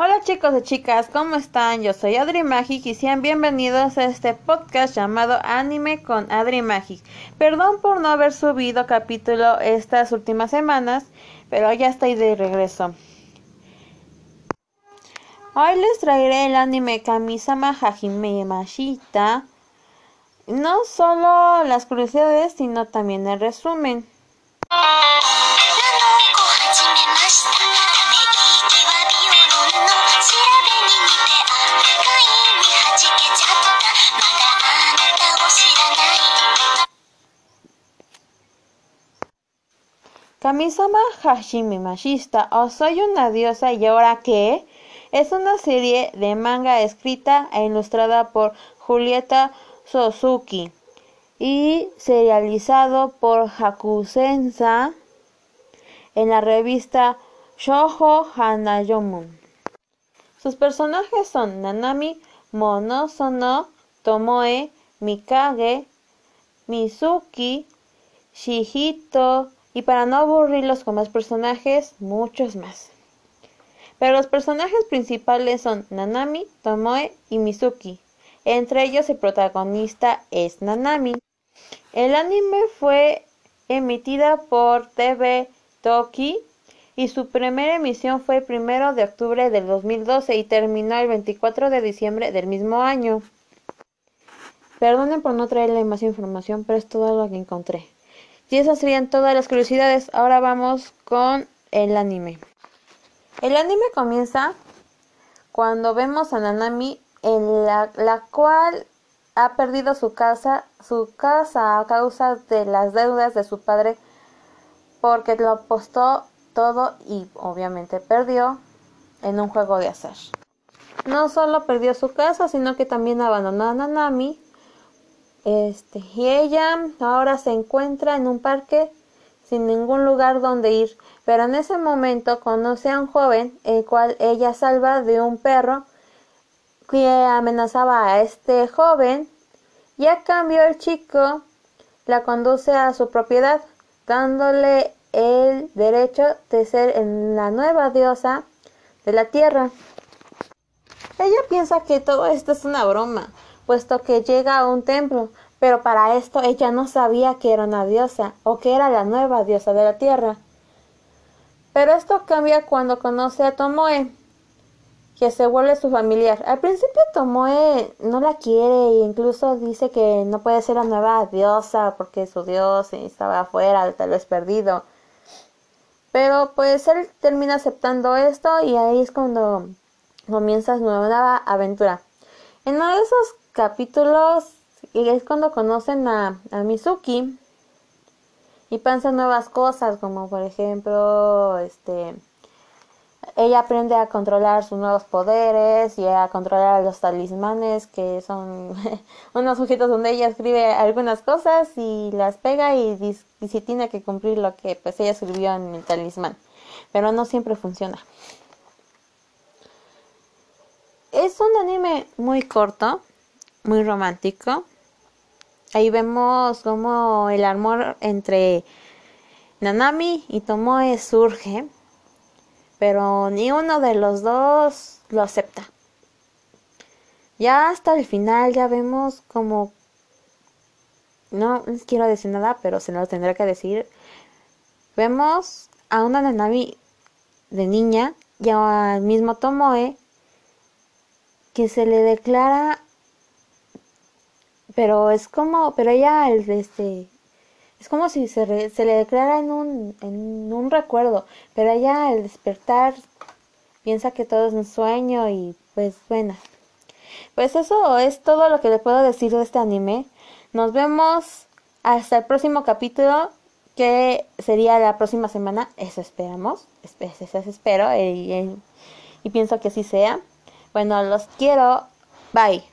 Hola chicos y chicas, ¿cómo están? Yo soy Adri Magic y sean bienvenidos a este podcast llamado Anime con Adri Magic. Perdón por no haber subido capítulo estas últimas semanas, pero ya estoy de regreso. Hoy les traeré el anime Kamisama Hajime Mashita. No solo las curiosidades, sino también el resumen. Kamisama Hashimi Mashista o Soy una diosa y ahora qué es una serie de manga escrita e ilustrada por Julieta Suzuki y serializado por Hakusensa en la revista Shoujo Hanayomu. Sus personajes son Nanami, Monosono, Tomoe, Mikage, Mizuki, Shihito, y para no aburrirlos con más personajes, muchos más. Pero los personajes principales son Nanami, Tomoe y Mizuki. Entre ellos el protagonista es Nanami. El anime fue emitida por TV Toki y su primera emisión fue el primero de octubre del 2012 y terminó el 24 de diciembre del mismo año. Perdonen por no traerle más información, pero es todo lo que encontré. Y esas serían todas las curiosidades. Ahora vamos con el anime. El anime comienza cuando vemos a Nanami en la, la cual ha perdido su casa, su casa a causa de las deudas de su padre porque lo apostó todo y obviamente perdió en un juego de azar. No solo perdió su casa, sino que también abandonó a Nanami este, y ella ahora se encuentra en un parque sin ningún lugar donde ir, pero en ese momento conoce a un joven, el cual ella salva de un perro que amenazaba a este joven, y a cambio el chico la conduce a su propiedad, dándole el derecho de ser la nueva diosa de la tierra. Ella piensa que todo esto es una broma, puesto que llega a un templo, pero para esto ella no sabía que era una diosa o que era la nueva diosa de la tierra. Pero esto cambia cuando conoce a Tomoe, que se vuelve su familiar. Al principio Tomoe no la quiere e incluso dice que no puede ser la nueva diosa porque su dios estaba afuera, tal vez perdido. Pero pues él termina aceptando esto y ahí es cuando comienza su nueva aventura. En uno de esos capítulos es cuando conocen a, a Mizuki y pasan nuevas cosas como por ejemplo este ella aprende a controlar sus nuevos poderes y a controlar los talismanes que son unos objetos donde ella escribe algunas cosas y las pega y, y si tiene que cumplir lo que pues ella escribió en el talismán. Pero no siempre funciona es un anime muy corto muy romántico. Ahí vemos cómo el amor entre Nanami y Tomoe surge, pero ni uno de los dos lo acepta. Ya hasta el final ya vemos como no les quiero decir nada, pero se lo tendré que decir. Vemos a una Nanami de niña y al mismo Tomoe que se le declara pero es como, pero ella, este, es como si se, se le declara en un, en un recuerdo, pero ella al despertar piensa que todo es un sueño y pues bueno. Pues eso es todo lo que le puedo decir de este anime. Nos vemos hasta el próximo capítulo que sería la próxima semana. Eso esperamos. Eso espero y, y pienso que así sea. Bueno, los quiero. Bye.